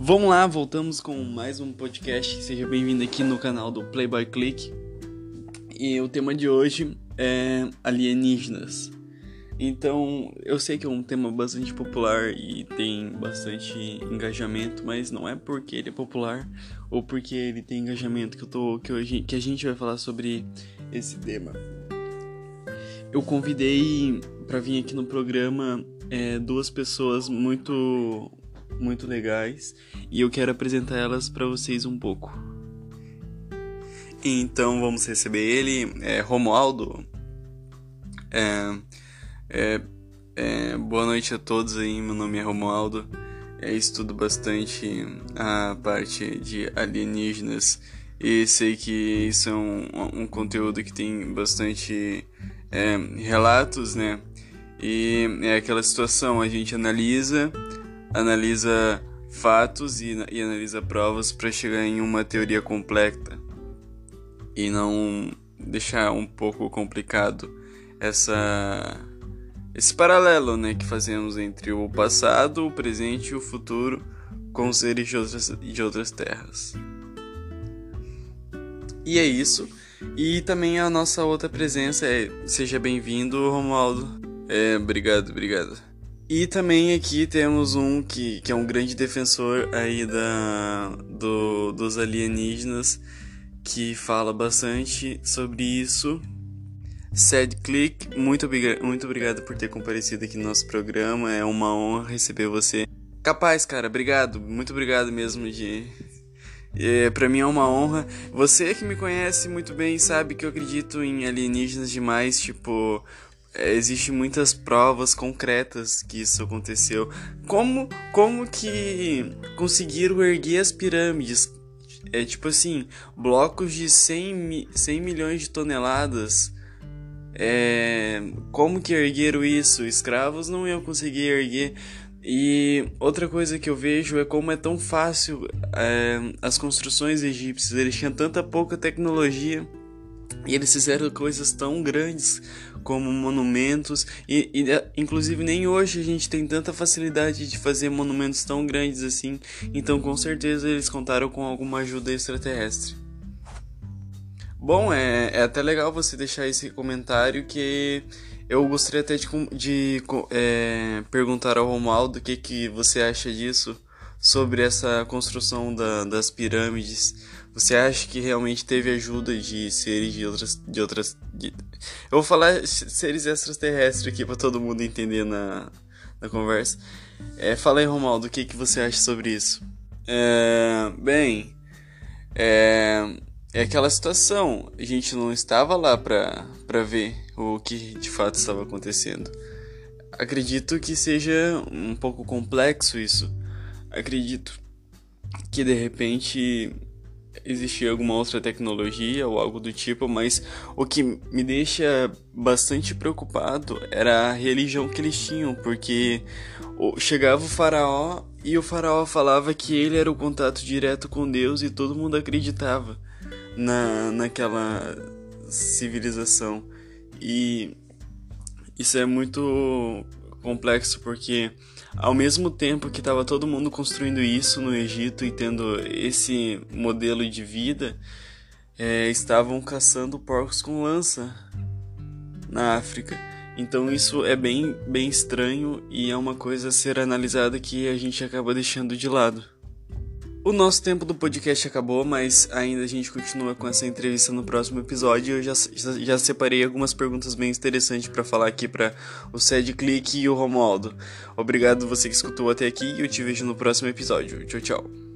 Vamos lá, voltamos com mais um podcast. Seja bem-vindo aqui no canal do Playboy Click. E o tema de hoje é alienígenas. Então, eu sei que é um tema bastante popular e tem bastante engajamento, mas não é porque ele é popular ou porque ele tem engajamento que eu tô que hoje que a gente vai falar sobre esse tema. Eu convidei para vir aqui no programa é, duas pessoas muito muito legais e eu quero apresentar elas para vocês um pouco. Então vamos receber ele, é, Romualdo. É, é, é, boa noite a todos aí, meu nome é Romualdo. É, estudo bastante a parte de alienígenas e sei que isso é um, um conteúdo que tem bastante é, relatos, né? E é aquela situação, a gente analisa analisa fatos e, e analisa provas para chegar em uma teoria completa e não deixar um pouco complicado essa esse paralelo né, que fazemos entre o passado, o presente e o futuro com seres de outras, de outras terras. E é isso. E também a nossa outra presença é Seja bem-vindo, Romualdo. É, obrigado, obrigado. E também aqui temos um que, que é um grande defensor aí da, do, dos alienígenas, que fala bastante sobre isso. Sad Click, muito, muito obrigado por ter comparecido aqui no nosso programa, é uma honra receber você. Capaz, cara, obrigado, muito obrigado mesmo de... É, para mim é uma honra. Você que me conhece muito bem sabe que eu acredito em alienígenas demais, tipo, Existem muitas provas concretas que isso aconteceu. Como, como que conseguiram erguer as pirâmides? É tipo assim, blocos de 100, 100 milhões de toneladas. É, como que ergueram isso? Escravos não iam conseguir erguer. E outra coisa que eu vejo é como é tão fácil é, as construções egípcias. Eles tinham tanta pouca tecnologia e eles fizeram coisas tão grandes como monumentos e, e, inclusive nem hoje a gente tem tanta facilidade de fazer monumentos tão grandes assim. Então com certeza eles contaram com alguma ajuda extraterrestre. Bom, é, é até legal você deixar esse comentário que eu gostaria até de, de é, perguntar ao Romualdo o que, que você acha disso sobre essa construção da, das pirâmides você acha que realmente teve ajuda de seres de outras. De outras de... Eu vou falar seres extraterrestres aqui para todo mundo entender na, na conversa. É, fala aí, Romaldo, o que, que você acha sobre isso? É, bem, é, é aquela situação. A gente não estava lá para ver o que de fato estava acontecendo. Acredito que seja um pouco complexo isso. Acredito que de repente existia alguma outra tecnologia ou algo do tipo, mas o que me deixa bastante preocupado era a religião que eles tinham, porque chegava o faraó e o faraó falava que ele era o contato direto com Deus e todo mundo acreditava na, naquela civilização. E isso é muito complexo porque ao mesmo tempo que estava todo mundo construindo isso no Egito e tendo esse modelo de vida, é, estavam caçando porcos com lança na África. Então isso é bem, bem estranho e é uma coisa a ser analisada que a gente acaba deixando de lado. O nosso tempo do podcast acabou, mas ainda a gente continua com essa entrevista no próximo episódio. Eu já, já, separei algumas perguntas bem interessantes para falar aqui para o Sed Click e o Romualdo. Obrigado você que escutou até aqui e eu te vejo no próximo episódio. Tchau, tchau.